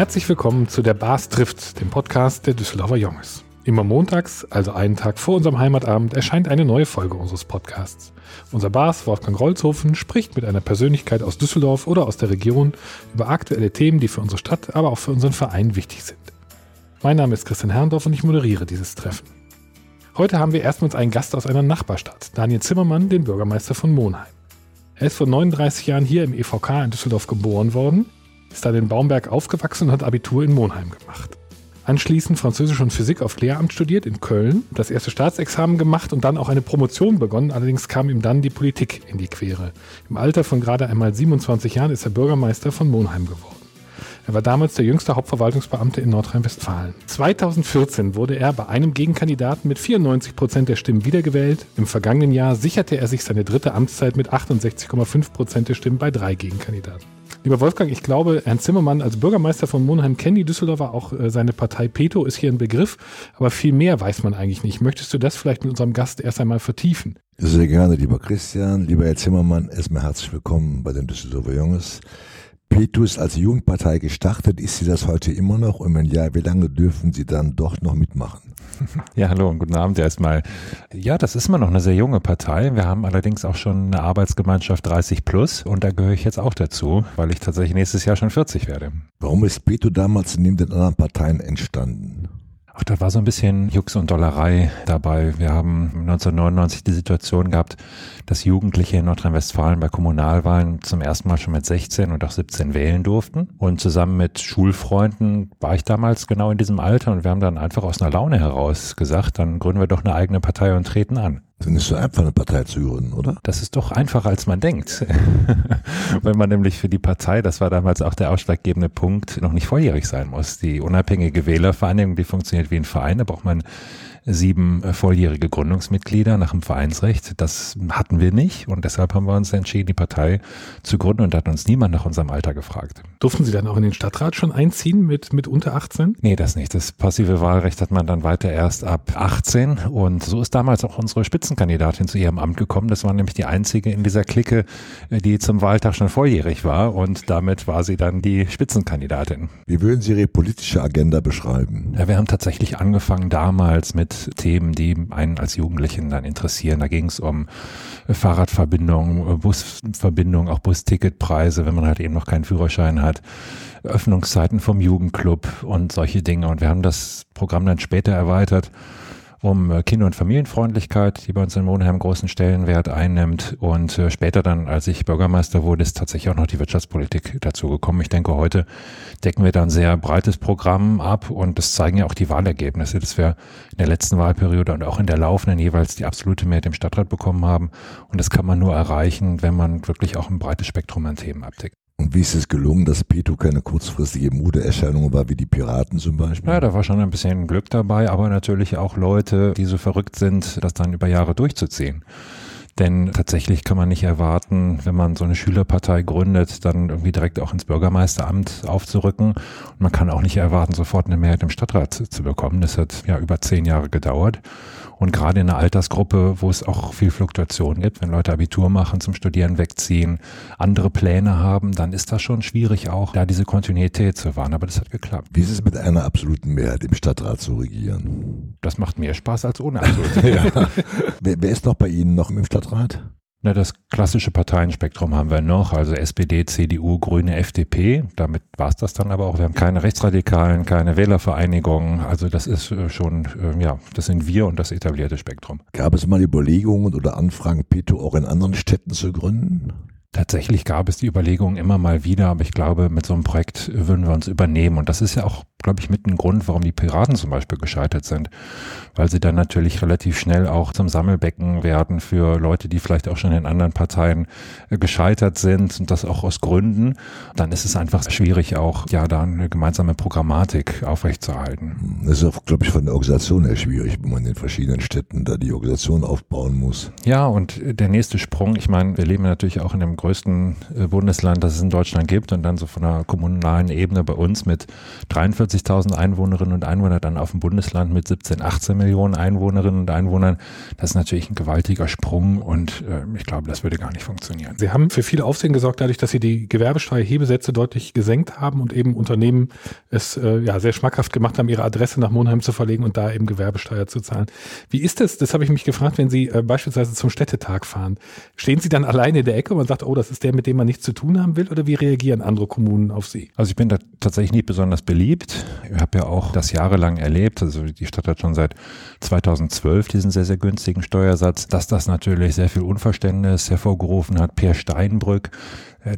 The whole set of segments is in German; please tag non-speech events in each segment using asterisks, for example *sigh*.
Herzlich willkommen zu der Bars trifft, dem Podcast der Düsseldorfer Junges. Immer montags, also einen Tag vor unserem Heimatabend, erscheint eine neue Folge unseres Podcasts. Unser Bars Wolfgang Rolzhofen spricht mit einer Persönlichkeit aus Düsseldorf oder aus der Region über aktuelle Themen, die für unsere Stadt, aber auch für unseren Verein wichtig sind. Mein Name ist Christian Herrndorf und ich moderiere dieses Treffen. Heute haben wir erstmals einen Gast aus einer Nachbarstadt, Daniel Zimmermann, den Bürgermeister von Monheim. Er ist vor 39 Jahren hier im EVK in Düsseldorf geboren worden, ist da in Baumberg aufgewachsen und hat Abitur in Monheim gemacht. Anschließend Französisch und Physik auf Lehramt studiert in Köln, das erste Staatsexamen gemacht und dann auch eine Promotion begonnen. Allerdings kam ihm dann die Politik in die Quere. Im Alter von gerade einmal 27 Jahren ist er Bürgermeister von Monheim geworden. Er war damals der jüngste Hauptverwaltungsbeamte in Nordrhein-Westfalen. 2014 wurde er bei einem Gegenkandidaten mit 94 Prozent der Stimmen wiedergewählt. Im vergangenen Jahr sicherte er sich seine dritte Amtszeit mit 68,5 Prozent der Stimmen bei drei Gegenkandidaten. Lieber Wolfgang, ich glaube, Herrn Zimmermann als Bürgermeister von Monheim kennen die Düsseldorfer, auch äh, seine Partei Peto ist hier ein Begriff, aber viel mehr weiß man eigentlich nicht. Möchtest du das vielleicht mit unserem Gast erst einmal vertiefen? Sehr gerne, lieber Christian, lieber Herr Zimmermann, erstmal herzlich willkommen bei den Düsseldorfer Junges. Petus als Jugendpartei gestartet, ist sie das heute immer noch? Und wenn ja, wie lange dürfen Sie dann doch noch mitmachen? *laughs* Ja, hallo und guten Abend erstmal. Ja, das ist immer noch eine sehr junge Partei. Wir haben allerdings auch schon eine Arbeitsgemeinschaft 30 plus und da gehöre ich jetzt auch dazu, weil ich tatsächlich nächstes Jahr schon 40 werde. Warum ist Peto damals neben den anderen Parteien entstanden? Ach, da war so ein bisschen Jux und Dollerei dabei. Wir haben 1999 die Situation gehabt, dass Jugendliche in Nordrhein-Westfalen bei Kommunalwahlen zum ersten Mal schon mit 16 und auch 17 wählen durften. Und zusammen mit Schulfreunden war ich damals genau in diesem Alter und wir haben dann einfach aus einer Laune heraus gesagt, dann gründen wir doch eine eigene Partei und treten an. Das ist so einfach, eine Partei zu gründen, oder? Das ist doch einfacher, als man denkt. *laughs* Wenn man nämlich für die Partei, das war damals auch der ausschlaggebende Punkt, noch nicht volljährig sein muss. Die unabhängige Wählervereinigung, die funktioniert wie ein Verein, da braucht man sieben äh, volljährige Gründungsmitglieder nach dem Vereinsrecht. Das hatten wir nicht und deshalb haben wir uns entschieden, die Partei zu gründen und da hat uns niemand nach unserem Alter gefragt. Durften Sie dann auch in den Stadtrat schon einziehen mit, mit unter 18? Nee, das nicht. Das passive Wahlrecht hat man dann weiter erst ab 18 und so ist damals auch unsere Spitzenkandidatin zu ihrem Amt gekommen. Das war nämlich die einzige in dieser Clique, äh, die zum Wahltag schon volljährig war und damit war sie dann die Spitzenkandidatin. Wie würden Sie Ihre politische Agenda beschreiben? Ja, wir haben tatsächlich angefangen damals mit Themen, die einen als Jugendlichen dann interessieren. Da ging es um Fahrradverbindungen, Busverbindungen, auch Busticketpreise, wenn man halt eben noch keinen Führerschein hat, Öffnungszeiten vom Jugendclub und solche Dinge. Und wir haben das Programm dann später erweitert um äh, Kinder- und Familienfreundlichkeit, die bei uns in Monheim großen Stellenwert einnimmt. Und äh, später dann, als ich Bürgermeister wurde, ist tatsächlich auch noch die Wirtschaftspolitik dazu gekommen. Ich denke, heute decken wir da ein sehr breites Programm ab und das zeigen ja auch die Wahlergebnisse, dass wir in der letzten Wahlperiode und auch in der laufenden jeweils die absolute Mehrheit im Stadtrat bekommen haben. Und das kann man nur erreichen, wenn man wirklich auch ein breites Spektrum an Themen abdeckt. Und wie ist es gelungen, dass Peto keine kurzfristige Modeerscheinung war, wie die Piraten zum Beispiel? Ja, da war schon ein bisschen Glück dabei, aber natürlich auch Leute, die so verrückt sind, das dann über Jahre durchzuziehen. Denn tatsächlich kann man nicht erwarten, wenn man so eine Schülerpartei gründet, dann irgendwie direkt auch ins Bürgermeisteramt aufzurücken. Und man kann auch nicht erwarten, sofort eine Mehrheit im Stadtrat zu bekommen. Das hat ja über zehn Jahre gedauert. Und gerade in einer Altersgruppe, wo es auch viel Fluktuation gibt, wenn Leute Abitur machen, zum Studieren wegziehen, andere Pläne haben, dann ist das schon schwierig auch, da diese Kontinuität zu wahren. Aber das hat geklappt. Wie ist es mit einer absoluten Mehrheit im Stadtrat zu regieren? Das macht mehr Spaß als ohne *laughs* absolute ja. wer, wer ist noch bei Ihnen noch im Stadtrat? Na, das klassische Parteienspektrum haben wir noch, also SPD, CDU, Grüne, FDP. Damit war es das dann aber auch. Wir haben keine Rechtsradikalen, keine Wählervereinigungen. Also das ist äh, schon, äh, ja, das sind wir und das etablierte Spektrum. Gab es mal Überlegungen oder Anfragen, Peto auch in anderen Städten zu gründen? Tatsächlich gab es die Überlegungen immer mal wieder, aber ich glaube, mit so einem Projekt würden wir uns übernehmen. Und das ist ja auch, glaube ich, mit ein Grund, warum die Piraten zum Beispiel gescheitert sind. Weil sie dann natürlich relativ schnell auch zum Sammelbecken werden für Leute, die vielleicht auch schon in anderen Parteien äh, gescheitert sind und das auch aus Gründen. Dann ist es einfach schwierig, auch ja da eine gemeinsame Programmatik aufrechtzuerhalten. Das ist auch, glaube ich, von der Organisation her schwierig, wenn man in verschiedenen Städten da die Organisation aufbauen muss. Ja, und der nächste Sprung, ich meine, wir leben natürlich auch in einem größten äh, Bundesland, das es in Deutschland gibt und dann so von der kommunalen Ebene bei uns mit 43 45.000 Einwohnerinnen und Einwohner dann auf ein Bundesland mit 17, 18 Millionen Einwohnerinnen und Einwohnern. Das ist natürlich ein gewaltiger Sprung und äh, ich glaube, das würde gar nicht funktionieren. Sie haben für viel Aufsehen gesorgt, dadurch, dass Sie die Gewerbesteuerhebesätze deutlich gesenkt haben und eben Unternehmen es äh, ja sehr schmackhaft gemacht haben, ihre Adresse nach Monheim zu verlegen und da eben Gewerbesteuer zu zahlen. Wie ist das? Das habe ich mich gefragt, wenn Sie äh, beispielsweise zum Städtetag fahren. Stehen Sie dann alleine in der Ecke und man sagt, oh, das ist der, mit dem man nichts zu tun haben will? Oder wie reagieren andere Kommunen auf Sie? Also ich bin da tatsächlich nicht besonders beliebt. Ich habe ja auch das jahrelang erlebt. Also die Stadt hat schon seit 2012 diesen sehr, sehr günstigen Steuersatz, dass das natürlich sehr viel Unverständnis hervorgerufen hat. Per Steinbrück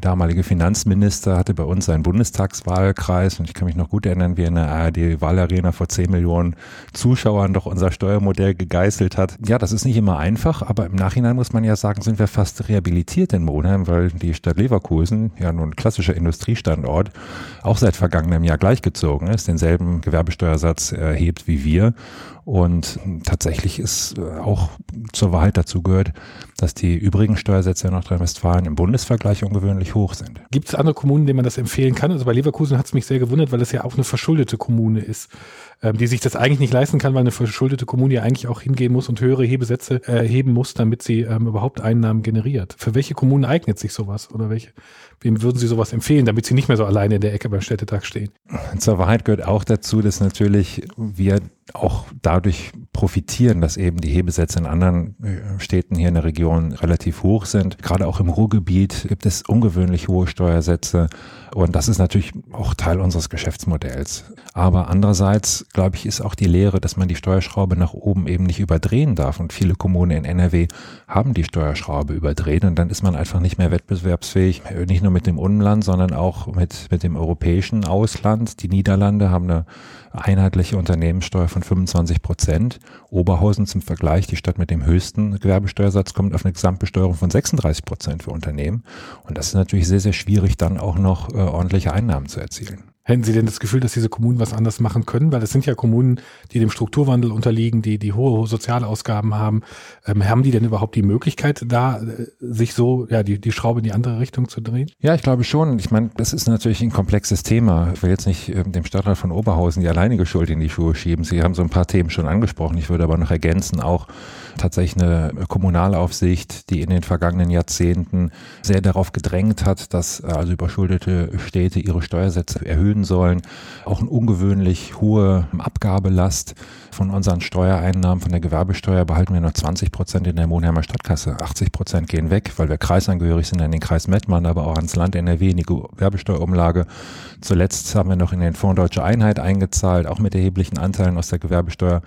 damalige Finanzminister hatte bei uns einen Bundestagswahlkreis und ich kann mich noch gut erinnern, wie in der ARD-Wahlarena vor 10 Millionen Zuschauern doch unser Steuermodell gegeißelt hat. Ja, das ist nicht immer einfach, aber im Nachhinein muss man ja sagen, sind wir fast rehabilitiert in Monheim, weil die Stadt Leverkusen, ja nun klassischer Industriestandort, auch seit vergangenem Jahr gleichgezogen ist, denselben Gewerbesteuersatz erhebt wie wir und tatsächlich ist äh, auch zur Wahrheit dazu gehört, dass die übrigen Steuersätze in Nordrhein-Westfalen im Bundesvergleich ungewöhnlich hoch sind. Gibt es andere Kommunen, denen man das empfehlen kann? Also bei Leverkusen hat es mich sehr gewundert, weil es ja auch eine verschuldete Kommune ist, ähm, die sich das eigentlich nicht leisten kann, weil eine verschuldete Kommune ja eigentlich auch hingehen muss und höhere Hebesätze erheben muss, damit sie ähm, überhaupt Einnahmen generiert. Für welche Kommunen eignet sich sowas oder welche? Wem würden Sie sowas empfehlen, damit Sie nicht mehr so alleine in der Ecke beim Städtetag stehen? Zur Wahrheit gehört auch dazu, dass natürlich wir auch dadurch profitieren, dass eben die Hebesätze in anderen äh, Städten hier in der Region relativ hoch sind. Gerade auch im Ruhrgebiet gibt es ungewöhnlich hohe Steuersätze und das ist natürlich auch Teil unseres Geschäftsmodells. Aber andererseits, glaube ich, ist auch die Lehre, dass man die Steuerschraube nach oben eben nicht überdrehen darf und viele Kommunen in NRW haben die Steuerschraube überdreht und dann ist man einfach nicht mehr wettbewerbsfähig, nicht nur mit dem Umland, sondern auch mit, mit dem europäischen Ausland. Die Niederlande haben eine einheitliche Unternehmenssteuer von 25 Prozent. Oberhausen zum Vergleich, die Stadt mit dem höchsten Gewerbesteuersatz, kommt auf eine Gesamtbesteuerung von 36 Prozent für Unternehmen. Und das ist natürlich sehr, sehr schwierig, dann auch noch äh, ordentliche Einnahmen zu erzielen. Hätten Sie denn das Gefühl, dass diese Kommunen was anders machen können? Weil es sind ja Kommunen, die dem Strukturwandel unterliegen, die, die hohe, Sozialausgaben haben. Ähm, haben die denn überhaupt die Möglichkeit, da äh, sich so, ja, die, die Schraube in die andere Richtung zu drehen? Ja, ich glaube schon. Ich meine, das ist natürlich ein komplexes Thema. Ich will jetzt nicht ähm, dem Stadtrat von Oberhausen die alleinige Schuld in die Schuhe schieben. Sie haben so ein paar Themen schon angesprochen. Ich würde aber noch ergänzen, auch tatsächlich eine Kommunalaufsicht, die in den vergangenen Jahrzehnten sehr darauf gedrängt hat, dass äh, also überschuldete Städte ihre Steuersätze erhöhen sollen. Auch eine ungewöhnlich hohe Abgabelast von unseren Steuereinnahmen, von der Gewerbesteuer behalten wir nur 20 Prozent in der Monheimer Stadtkasse. 80 Prozent gehen weg, weil wir kreisangehörig sind an den Kreis Mettmann, aber auch ans Land NRW in die Gewerbesteuerumlage. Zuletzt haben wir noch in den Fonds Deutsche Einheit eingezahlt, auch mit erheblichen Anteilen aus der Gewerbesteuer.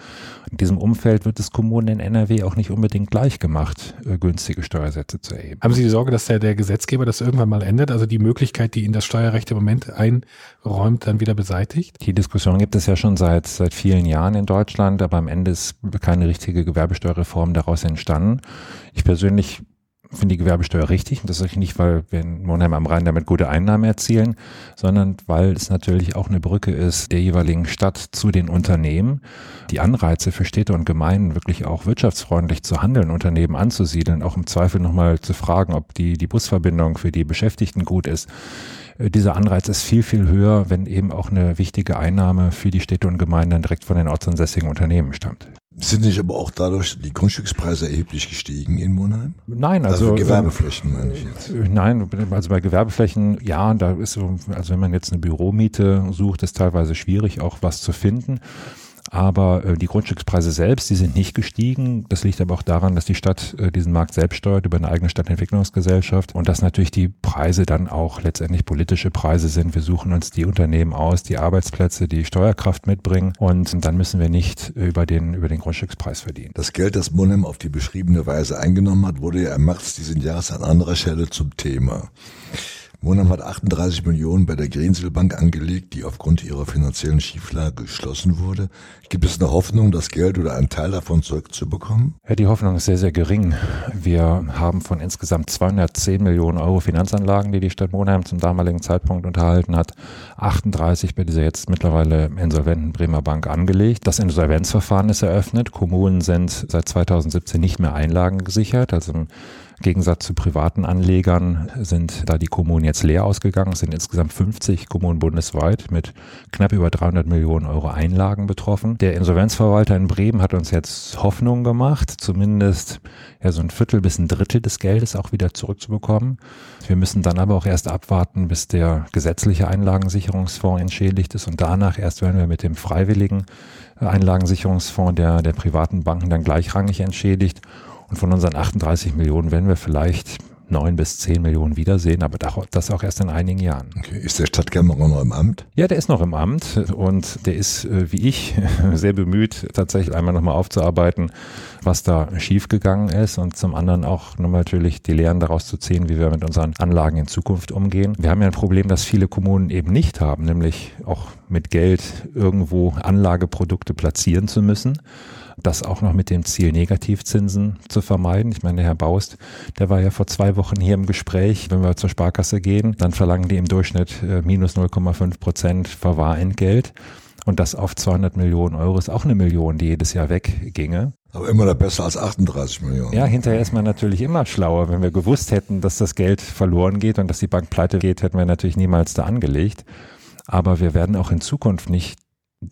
In diesem Umfeld wird es Kommunen in NRW auch nicht unbedingt gleich gemacht, äh, günstige Steuersätze zu erheben. Haben Sie die Sorge, dass der, der Gesetzgeber das irgendwann mal ändert, also die Möglichkeit, die Ihnen das Steuerrecht im Moment einräumt, dann wieder beseitigt? Die Diskussion gibt es ja schon seit, seit vielen Jahren in Deutschland. Aber am Ende ist keine richtige Gewerbesteuerreform daraus entstanden. Ich persönlich finde die Gewerbesteuer richtig. Und das sage ich nicht, weil wir in Monheim am Rhein damit gute Einnahmen erzielen, sondern weil es natürlich auch eine Brücke ist der jeweiligen Stadt zu den Unternehmen. Die Anreize für Städte und Gemeinden wirklich auch wirtschaftsfreundlich zu handeln, Unternehmen anzusiedeln, auch im Zweifel nochmal zu fragen, ob die, die Busverbindung für die Beschäftigten gut ist dieser Anreiz ist viel, viel höher, wenn eben auch eine wichtige Einnahme für die Städte und Gemeinden direkt von den ortsansässigen Unternehmen stammt. Sind nicht aber auch dadurch die Grundstückspreise erheblich gestiegen in Monheim? Nein, also, also Gewerbeflächen meine ich jetzt. Äh, nein, also bei Gewerbeflächen, ja, da ist so, also wenn man jetzt eine Büromiete sucht, ist teilweise schwierig, auch was zu finden. Aber äh, die Grundstückspreise selbst, die sind nicht gestiegen. Das liegt aber auch daran, dass die Stadt äh, diesen Markt selbst steuert über eine eigene Stadtentwicklungsgesellschaft und dass natürlich die Preise dann auch letztendlich politische Preise sind. Wir suchen uns die Unternehmen aus, die Arbeitsplätze, die Steuerkraft mitbringen und dann müssen wir nicht über den, über den Grundstückspreis verdienen. Das Geld, das Monem auf die beschriebene Weise eingenommen hat, wurde ja im März diesen Jahres an anderer Stelle zum Thema. Monam hat 38 Millionen bei der Greensill Bank angelegt, die aufgrund ihrer finanziellen Schieflage geschlossen wurde. Gibt es eine Hoffnung, das Geld oder einen Teil davon zurückzubekommen? Ja, die Hoffnung ist sehr, sehr gering. Wir haben von insgesamt 210 Millionen Euro Finanzanlagen, die die Stadt Monheim zum damaligen Zeitpunkt unterhalten hat, 38 bei dieser jetzt mittlerweile insolventen Bremer Bank angelegt. Das Insolvenzverfahren ist eröffnet. Kommunen sind seit 2017 nicht mehr Einlagen gesichert. Also Gegensatz zu privaten Anlegern sind da die Kommunen jetzt leer ausgegangen. Es sind insgesamt 50 Kommunen bundesweit mit knapp über 300 Millionen Euro Einlagen betroffen. Der Insolvenzverwalter in Bremen hat uns jetzt Hoffnung gemacht, zumindest ja so ein Viertel bis ein Drittel des Geldes auch wieder zurückzubekommen. Wir müssen dann aber auch erst abwarten, bis der gesetzliche Einlagensicherungsfonds entschädigt ist und danach erst werden wir mit dem freiwilligen Einlagensicherungsfonds der, der privaten Banken dann gleichrangig entschädigt. Und von unseren 38 Millionen werden wir vielleicht neun bis zehn Millionen wiedersehen, aber das auch erst in einigen Jahren. Okay. Ist der Stadtkämmerer noch im Amt? Ja, der ist noch im Amt und der ist, äh, wie ich, *laughs* sehr bemüht, tatsächlich einmal nochmal aufzuarbeiten, was da schiefgegangen ist und zum anderen auch nochmal natürlich die Lehren daraus zu ziehen, wie wir mit unseren Anlagen in Zukunft umgehen. Wir haben ja ein Problem, das viele Kommunen eben nicht haben, nämlich auch mit Geld irgendwo Anlageprodukte platzieren zu müssen das auch noch mit dem Ziel Negativzinsen zu vermeiden. Ich meine, der Herr Baust, der war ja vor zwei Wochen hier im Gespräch, wenn wir zur Sparkasse gehen, dann verlangen die im Durchschnitt äh, minus 0,5 Prozent Verwahrentgelt. Und das auf 200 Millionen Euro ist auch eine Million, die jedes Jahr wegginge. Aber immer noch besser als 38 Millionen. Ja, hinterher ist man natürlich immer schlauer. Wenn wir gewusst hätten, dass das Geld verloren geht und dass die Bank pleite geht, hätten wir natürlich niemals da angelegt. Aber wir werden auch in Zukunft nicht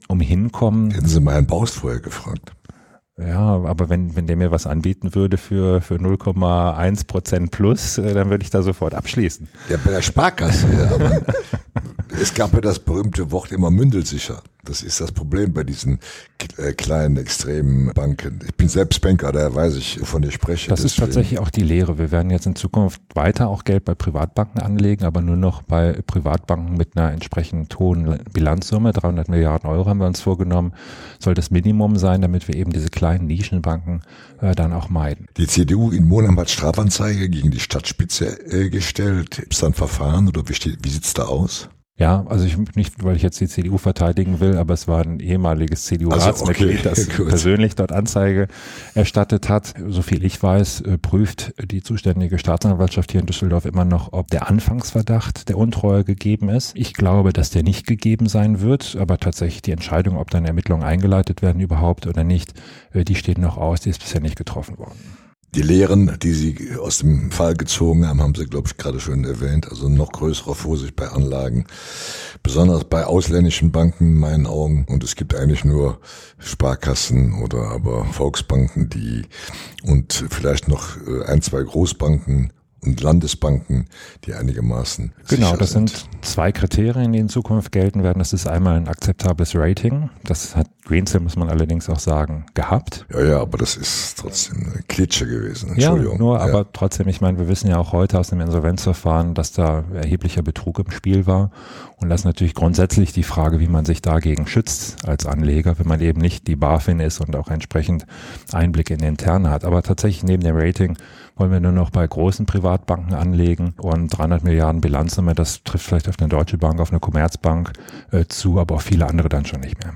umhin kommen. Hätten Sie mal Herrn Baust vorher gefragt. Ja, aber wenn, wenn der mir was anbieten würde für, für 0,1 Prozent plus, äh, dann würde ich da sofort abschließen. Ja, bei der Sparkasse. ja, *laughs* es gab ja das berühmte Wort immer mündelsicher. Das ist das Problem bei diesen äh, kleinen, extremen Banken. Ich bin selbst Banker, daher weiß ich, wovon ich spreche. Das Deswegen. ist tatsächlich auch die Lehre. Wir werden jetzt in Zukunft weiter auch Geld bei Privatbanken anlegen, aber nur noch bei Privatbanken mit einer entsprechend hohen Bilanzsumme. 300 Milliarden Euro haben wir uns vorgenommen. Soll das Minimum sein, damit wir eben diese kleinen Nischenbanken äh, dann auch meiden. Die CDU in Monheim hat Strafanzeige gegen die Stadtspitze äh, gestellt. Ist da ein Verfahren oder wie, steht, wie sieht's da aus? Ja, also ich nicht, weil ich jetzt die CDU verteidigen will, aber es war ein ehemaliges CDU-Ratsmitglied, also okay, *laughs* das persönlich dort Anzeige erstattet hat. Soviel ich weiß, äh, prüft die zuständige Staatsanwaltschaft hier in Düsseldorf immer noch, ob der Anfangsverdacht der Untreue gegeben ist. Ich glaube, dass der nicht gegeben sein wird, aber tatsächlich die Entscheidung, ob dann Ermittlungen eingeleitet werden überhaupt oder nicht, äh, die steht noch aus, die ist bisher nicht getroffen worden. Die Lehren, die Sie aus dem Fall gezogen haben, haben Sie, glaube ich, gerade schon erwähnt. Also noch größere Vorsicht bei Anlagen, besonders bei ausländischen Banken in meinen Augen. Und es gibt eigentlich nur Sparkassen oder aber Volksbanken, die und vielleicht noch äh, ein, zwei Großbanken und Landesbanken, die einigermaßen. Genau, das sind. sind zwei Kriterien, die in Zukunft gelten werden. Das ist einmal ein akzeptables Rating. Das hat Greensill, muss man allerdings auch sagen, gehabt. Ja, ja, aber das ist trotzdem eine Klitsche gewesen. Entschuldigung. Ja, nur, ja. aber trotzdem, ich meine, wir wissen ja auch heute aus dem Insolvenzverfahren, dass da erheblicher Betrug im Spiel war. Und das ist natürlich grundsätzlich die Frage, wie man sich dagegen schützt als Anleger, wenn man eben nicht die BaFin ist und auch entsprechend Einblick in den Interne hat. Aber tatsächlich neben dem Rating wollen wir nur noch bei großen Privatbanken anlegen und 300 Milliarden Bilanzsumme, das trifft vielleicht auf eine Deutsche Bank, auf eine Commerzbank äh, zu, aber auf viele andere dann schon nicht mehr.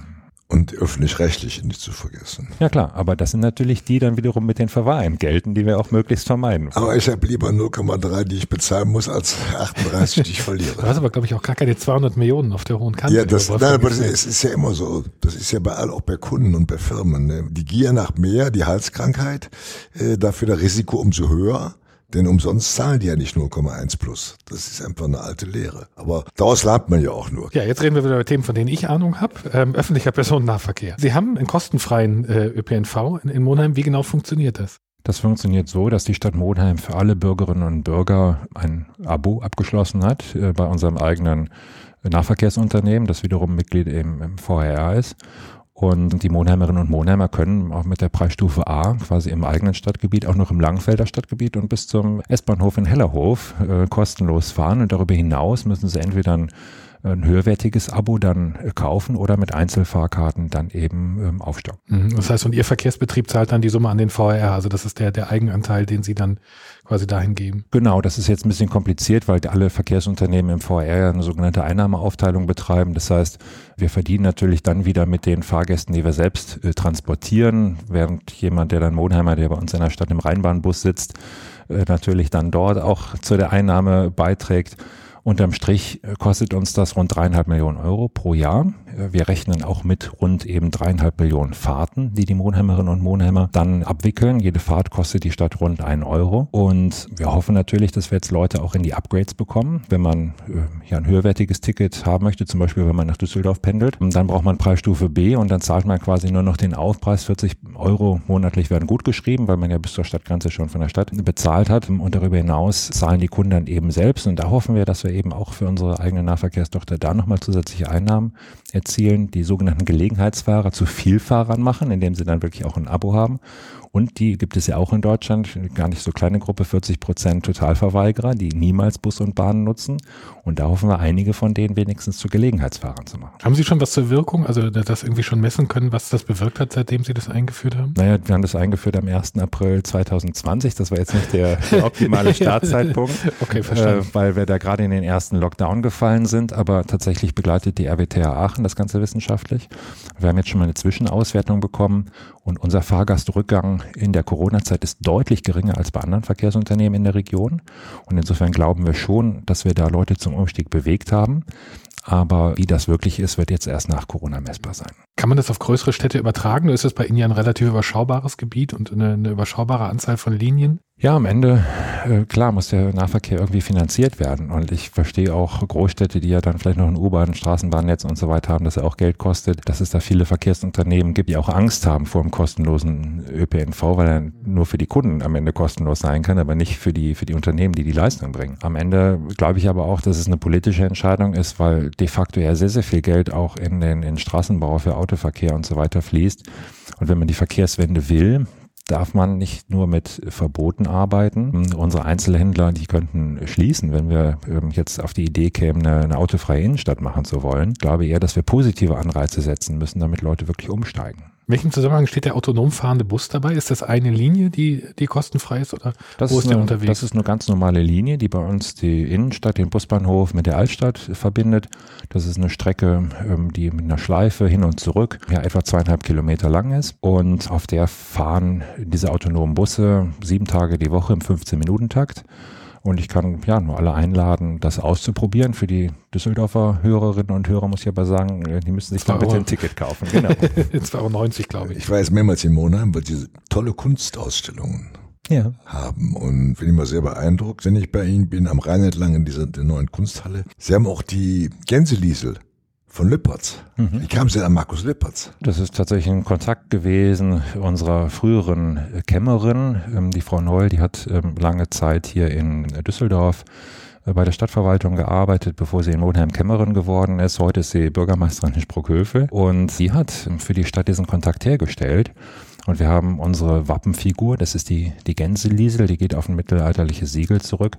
Und öffentlich-rechtlich nicht zu vergessen. Ja klar, aber das sind natürlich die dann wiederum mit den Verwahrentgelten, die wir auch möglichst vermeiden. Aber ich habe lieber 0,3, die ich bezahlen muss, als 38, die ich verliere. *laughs* Du hast aber, glaube ich, auch gar keine 200 Millionen auf der hohen Kante. Ja, das, nein, aber das ist, ist, ja immer so. Das ist ja bei all, auch bei Kunden und bei Firmen. Ne? Die Gier nach mehr, die Halskrankheit, äh, dafür das Risiko umso höher. Denn umsonst zahlen die ja nicht 0,1 plus. Das ist einfach eine alte Lehre. Aber daraus lernt man ja auch nur. Ja, jetzt reden wir wieder über Themen, von denen ich Ahnung habe. Ähm, öffentlicher Personennahverkehr. Sie haben einen kostenfreien äh, ÖPNV in, in Monheim. Wie genau funktioniert das? Das funktioniert so, dass die Stadt Monheim für alle Bürgerinnen und Bürger ein Abo abgeschlossen hat äh, bei unserem eigenen Nahverkehrsunternehmen, das wiederum Mitglied im, im VRR ist. Und die Monheimerinnen und Monheimer können auch mit der Preisstufe A quasi im eigenen Stadtgebiet, auch noch im Langenfelder Stadtgebiet und bis zum S-Bahnhof in Hellerhof äh, kostenlos fahren. Und darüber hinaus müssen sie entweder ein ein höherwertiges Abo dann äh, kaufen oder mit Einzelfahrkarten dann eben ähm, aufstocken. Mhm. Das heißt, und Ihr Verkehrsbetrieb zahlt dann die Summe an den VRR, also das ist der, der Eigenanteil, den Sie dann quasi dahin geben. Genau, das ist jetzt ein bisschen kompliziert, weil alle Verkehrsunternehmen im VR eine sogenannte Einnahmeaufteilung betreiben. Das heißt, wir verdienen natürlich dann wieder mit den Fahrgästen, die wir selbst äh, transportieren, während jemand, der dann Monheimer, der bei uns in der Stadt im Rheinbahnbus sitzt, äh, natürlich dann dort auch zu der Einnahme beiträgt. Unterm Strich äh, kostet uns das rund dreieinhalb Millionen Euro pro Jahr. Äh, wir rechnen auch mit rund eben dreieinhalb Millionen Fahrten, die die Monheimerinnen und Monheimer dann abwickeln. Jede Fahrt kostet die Stadt rund einen Euro. Und wir hoffen natürlich, dass wir jetzt Leute auch in die Upgrades bekommen. Wenn man äh, ja ein höherwertiges Ticket haben möchte, zum Beispiel wenn man nach Düsseldorf pendelt, dann braucht man Preisstufe B und dann zahlt man quasi nur noch den Aufpreis. 40 Euro monatlich werden gut geschrieben, weil man ja bis zur Stadtgrenze schon von der Stadt bezahlt hat. Und darüber hinaus zahlen die Kunden dann eben selbst. Und da hoffen wir, dass wir eben auch für unsere eigene Nahverkehrstochter da nochmal zusätzliche Einnahmen erzielen, die sogenannten Gelegenheitsfahrer zu Vielfahrern machen, indem sie dann wirklich auch ein Abo haben und die gibt es ja auch in Deutschland, gar nicht so kleine Gruppe, 40 Prozent Totalverweigerer, die niemals Bus und Bahn nutzen. Und da hoffen wir, einige von denen wenigstens zu Gelegenheitsfahrern zu machen. Haben Sie schon was zur Wirkung, also das irgendwie schon messen können, was das bewirkt hat, seitdem Sie das eingeführt haben? Naja, wir haben das eingeführt am 1. April 2020. Das war jetzt nicht der, der optimale *laughs* Startzeitpunkt, *laughs* okay, verstanden. Äh, weil wir da gerade in den ersten Lockdown gefallen sind. Aber tatsächlich begleitet die RWTH Aachen das Ganze wissenschaftlich. Wir haben jetzt schon mal eine Zwischenauswertung bekommen und unser Fahrgastrückgang in der Corona-Zeit ist deutlich geringer als bei anderen Verkehrsunternehmen in der Region. Und insofern glauben wir schon, dass wir da Leute zum Umstieg bewegt haben. Aber wie das wirklich ist, wird jetzt erst nach Corona messbar sein. Kann man das auf größere Städte übertragen? Oder ist das bei Ihnen ja ein relativ überschaubares Gebiet und eine, eine überschaubare Anzahl von Linien? Ja, am Ende, äh, klar, muss der Nahverkehr irgendwie finanziert werden. Und ich verstehe auch Großstädte, die ja dann vielleicht noch ein U-Bahn, Straßenbahnnetz und so weiter haben, dass er auch Geld kostet, dass es da viele Verkehrsunternehmen gibt, die auch Angst haben vor dem kostenlosen ÖPNV, weil er nur für die Kunden am Ende kostenlos sein kann, aber nicht für die, für die Unternehmen, die die Leistung bringen. Am Ende glaube ich aber auch, dass es eine politische Entscheidung ist, weil de facto ja sehr, sehr viel Geld auch in den in Straßenbau für Autoverkehr und so weiter fließt. Und wenn man die Verkehrswende will, darf man nicht nur mit Verboten arbeiten. Unsere Einzelhändler, die könnten schließen, wenn wir jetzt auf die Idee kämen, eine, eine autofreie Innenstadt machen zu wollen. Ich glaube eher, dass wir positive Anreize setzen müssen, damit Leute wirklich umsteigen. In welchem Zusammenhang steht der autonom fahrende Bus dabei? Ist das eine Linie, die, die kostenfrei ist oder das wo ist, ist der unterwegs? Das ist eine ganz normale Linie, die bei uns die Innenstadt, den Busbahnhof mit der Altstadt verbindet. Das ist eine Strecke, ähm, die mit einer Schleife hin und zurück ja etwa zweieinhalb Kilometer lang ist. Und auf der fahren diese autonomen Busse sieben Tage die Woche im 15-Minuten-Takt. Und ich kann ja nur alle einladen, das auszuprobieren. Für die Düsseldorfer Hörerinnen und Hörer muss ich aber sagen, äh, die müssen sich dann bitte ein Ticket kaufen. Genau. *laughs* 2,90 Euro, glaube ich. Ich war jetzt mehrmals in Monheim, weil diese tolle Kunstausstellungen ja. haben. Und bin immer sehr beeindruckt, wenn ich bei Ihnen bin, am Rhein entlang in dieser der neuen Kunsthalle. Sie haben auch die Gänseliesel von Lippertz. Mhm. Wie kam sie an Markus Lippertz? Das ist tatsächlich ein Kontakt gewesen unserer früheren Kämmerin, ähm, die Frau Neul, die hat ähm, lange Zeit hier in Düsseldorf äh, bei der Stadtverwaltung gearbeitet, bevor sie in Monheim Kämmerin geworden ist. Heute ist sie Bürgermeisterin in Sprockhövel und sie hat für die Stadt diesen Kontakt hergestellt. Und wir haben unsere Wappenfigur, das ist die, die Gänseliesel, die geht auf ein mittelalterliches Siegel zurück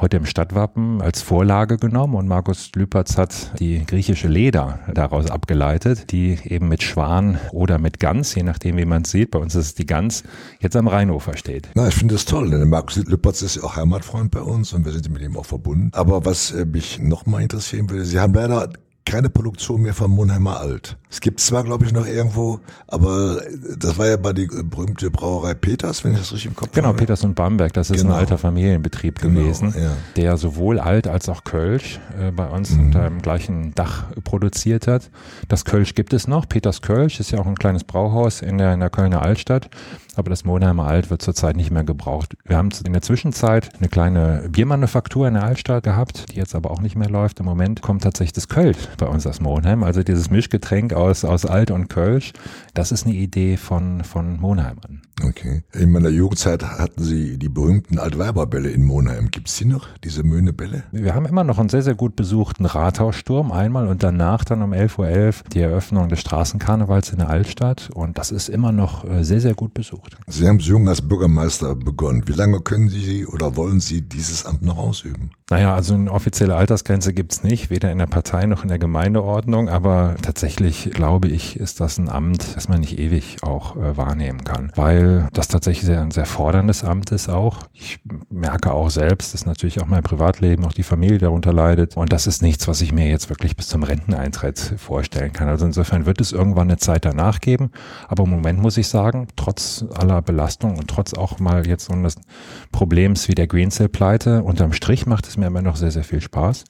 heute im Stadtwappen als Vorlage genommen und Markus Lüpertz hat die griechische Leder daraus abgeleitet, die eben mit Schwan oder mit Gans, je nachdem wie man es sieht, bei uns ist es die Gans, jetzt am Rheinufer steht. Na, ich finde das toll, denn Markus Lüpertz ist ja auch Heimatfreund bei uns und wir sind mit ihm auch verbunden. Aber was äh, mich nochmal interessieren würde, Sie haben leider keine Produktion mehr von Monheimer Alt. Es gibt zwar, glaube ich, noch irgendwo, aber das war ja bei die berühmte Brauerei Peters, wenn ich das richtig im Kopf genau, habe. Genau, Peters und Bamberg, das ist genau. ein alter Familienbetrieb genau, gewesen, ja. der sowohl Alt als auch Kölsch äh, bei uns mhm. unter dem gleichen Dach produziert hat. Das Kölsch gibt es noch. Peters Kölsch ist ja auch ein kleines Brauhaus in der, in der Kölner Altstadt aber das Monheimer Alt wird zurzeit nicht mehr gebraucht. Wir haben in der Zwischenzeit eine kleine Biermanufaktur in der Altstadt gehabt, die jetzt aber auch nicht mehr läuft. Im Moment kommt tatsächlich das Kölsch bei uns aus Monheim, also dieses Mischgetränk aus, aus Alt und Kölsch. Das ist eine Idee von, von Monheimern. Okay. In meiner Jugendzeit hatten Sie die berühmten Altweiberbälle in Monheim. Gibt es die noch, diese Möhnebälle? Wir haben immer noch einen sehr, sehr gut besuchten Rathaussturm einmal und danach dann um 11.11 Uhr die Eröffnung des Straßenkarnevals in der Altstadt und das ist immer noch äh, sehr, sehr gut besucht. Sie haben jung als Bürgermeister begonnen. Wie lange können Sie oder wollen Sie dieses Amt noch ausüben? Naja, also eine offizielle Altersgrenze gibt's nicht, weder in der Partei noch in der Gemeindeordnung, aber tatsächlich glaube ich, ist das ein Amt, das man nicht ewig auch äh, wahrnehmen kann, weil das tatsächlich sehr, ein sehr forderndes Amt ist auch. Ich merke auch selbst, dass natürlich auch mein Privatleben, auch die Familie darunter leidet. Und das ist nichts, was ich mir jetzt wirklich bis zum Renteneintritt vorstellen kann. Also insofern wird es irgendwann eine Zeit danach geben. Aber im Moment muss ich sagen, trotz aller Belastung und trotz auch mal jetzt so eines Problems wie der Greensill-Pleite, unterm Strich macht es mir immer noch sehr, sehr viel Spaß.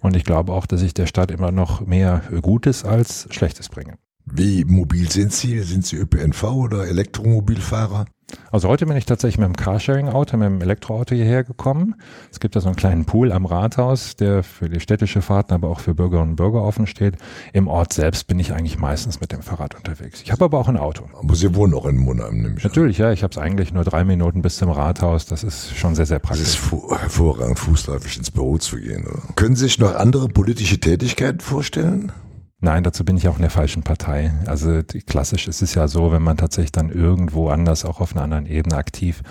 Und ich glaube auch, dass ich der Stadt immer noch mehr Gutes als Schlechtes bringe. Wie mobil sind Sie? Sind Sie ÖPNV oder Elektromobilfahrer? Also heute bin ich tatsächlich mit dem Carsharing-Auto, mit dem Elektroauto hierher gekommen. Es gibt da so einen kleinen Pool am Rathaus, der für die städtische Fahrten, aber auch für Bürgerinnen und Bürger offen steht. Im Ort selbst bin ich eigentlich meistens mit dem Fahrrad unterwegs. Ich habe aber auch ein Auto. Aber Sie wohnen auch in Monheim, nämlich. Natürlich, ja. Ich habe es eigentlich nur drei Minuten bis zum Rathaus. Das ist schon sehr, sehr praktisch. Das ist hervorragend, fußläufig ins Büro zu gehen. Oder? Können Sie sich noch andere politische Tätigkeiten vorstellen? Nein, dazu bin ich auch in der falschen Partei. Also klassisch ist es ja so, wenn man tatsächlich dann irgendwo anders, auch auf einer anderen Ebene aktiv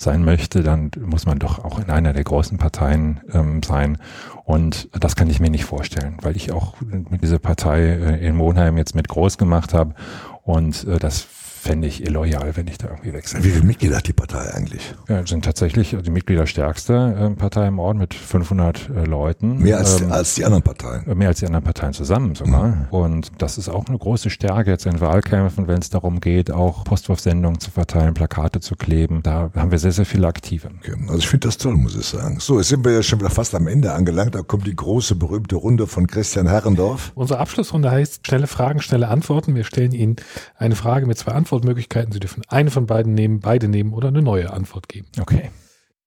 sein möchte, dann muss man doch auch in einer der großen Parteien ähm, sein. Und das kann ich mir nicht vorstellen, weil ich auch mit dieser Partei äh, in Monheim jetzt mit groß gemacht habe. Und äh, das fände ich illoyal, wenn ich da irgendwie wechsle. Wie viele Mitglieder hat die Partei eigentlich? Ja, sind tatsächlich die Mitgliederstärkste äh, Partei im Ort mit 500 äh, Leuten. Mehr als, ähm, als die anderen Parteien? Mehr als die anderen Parteien zusammen sogar. Mhm. Und das ist auch eine große Stärke jetzt in Wahlkämpfen, wenn es darum geht, auch Postwurfsendungen zu verteilen, Plakate zu kleben. Da haben wir sehr, sehr viele Aktive. Okay. Also ich finde das toll, muss ich sagen. So, jetzt sind wir ja schon wieder fast am Ende angelangt. Da kommt die große, berühmte Runde von Christian Herrendorf. Unsere Abschlussrunde heißt schnelle Fragen, schnelle Antworten. Wir stellen Ihnen eine Frage mit zwei Antworten. Antwortmöglichkeiten. Sie dürfen eine von beiden nehmen, beide nehmen oder eine neue Antwort geben. Okay.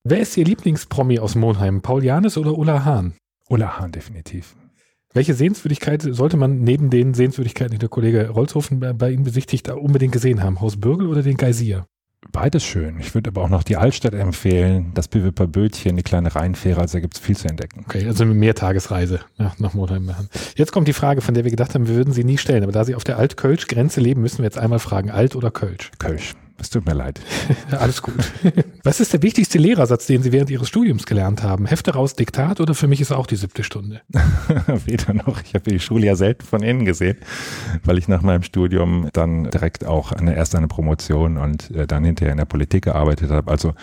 Wer ist Ihr Lieblingspromi aus Monheim? Paul Janis oder Ulla Hahn? Ulla Hahn, definitiv. Welche Sehenswürdigkeit sollte man neben den Sehenswürdigkeiten, die der Kollege Rolzhofen bei, bei Ihnen besichtigt, unbedingt gesehen haben? Haus Bürgel oder den Geysir? Beides schön. Ich würde aber auch noch die Altstadt empfehlen, das Böweper Bötchen, die kleine Rheinfähre, also da gibt es viel zu entdecken. Okay, also eine Mehrtagesreise nach, nach Monheim machen. Jetzt kommt die Frage, von der wir gedacht haben, wir würden sie nie stellen, aber da Sie auf der Alt-Kölsch-Grenze leben, müssen wir jetzt einmal fragen, Alt oder Kölsch? Kölsch. Es tut mir leid. *laughs* Alles gut. Was ist der wichtigste Lehrersatz, den Sie während Ihres Studiums gelernt haben? Hefte raus, Diktat oder für mich ist auch die siebte Stunde? *laughs* Weder noch. Ich habe die Schule ja selten von innen gesehen, weil ich nach meinem Studium dann direkt auch eine, erst eine Promotion und äh, dann hinterher in der Politik gearbeitet habe. Also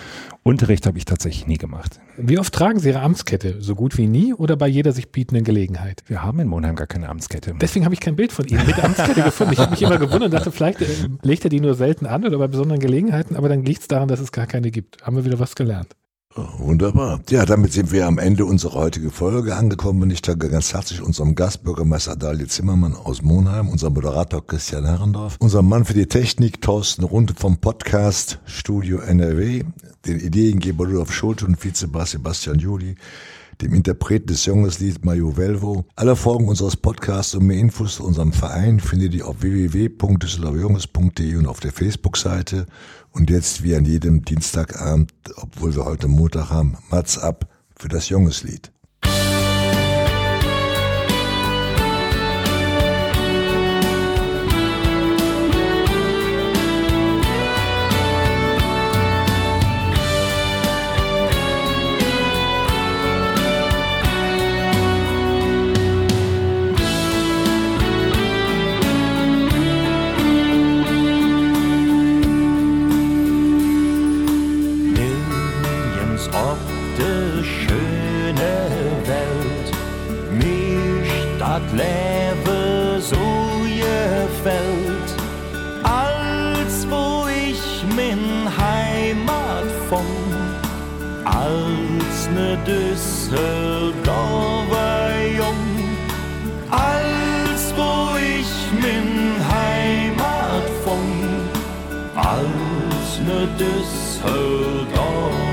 Unterricht habe ich tatsächlich nie gemacht. Wie oft tragen Sie Ihre Amtskette? So gut wie nie oder bei jeder sich bietenden Gelegenheit? Wir haben in Monheim gar keine Amtskette. Deswegen habe ich kein Bild von Ihnen mit Amtskette *laughs* gefunden. Ich habe mich immer gewundert und dachte, vielleicht äh, legt er die nur selten an oder bei besonderen Gelegenheiten, aber dann liegt es daran, dass es gar keine gibt. Haben wir wieder was gelernt. Wunderbar. Ja, damit sind wir am Ende unserer heutigen Folge angekommen und ich danke ganz herzlich unserem Gastbürgermeister Dalie Zimmermann aus Monheim, unserem Moderator Christian Herrendorf, unserem Mann für die Technik Thorsten Runde vom Podcast Studio NRW, den Ideengeber Rudolf Schulte und Vizebass Sebastian Juli, dem Interpreten des Jungenslied Mario Velvo. Alle Folgen unseres Podcasts und mehr Infos zu unserem Verein findet ihr auf www.düsseldorfjunges.de und auf der Facebook-Seite. Und jetzt wie an jedem Dienstagabend, obwohl wir heute Montag haben, Mats ab für das Jungeslied. soldiers hold on.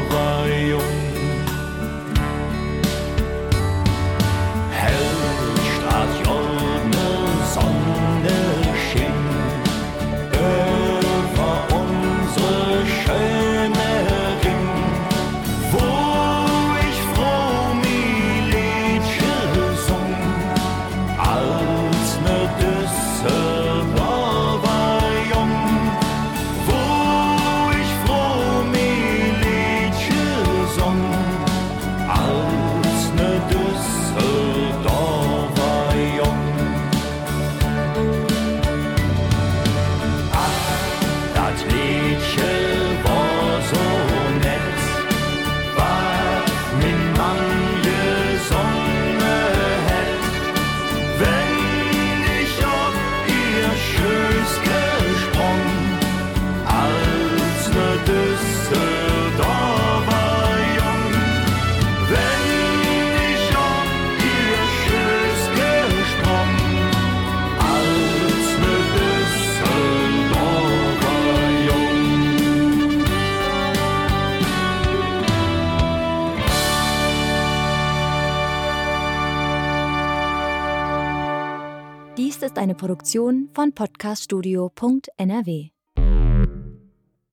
Eine Produktion von podcaststudio.nrw.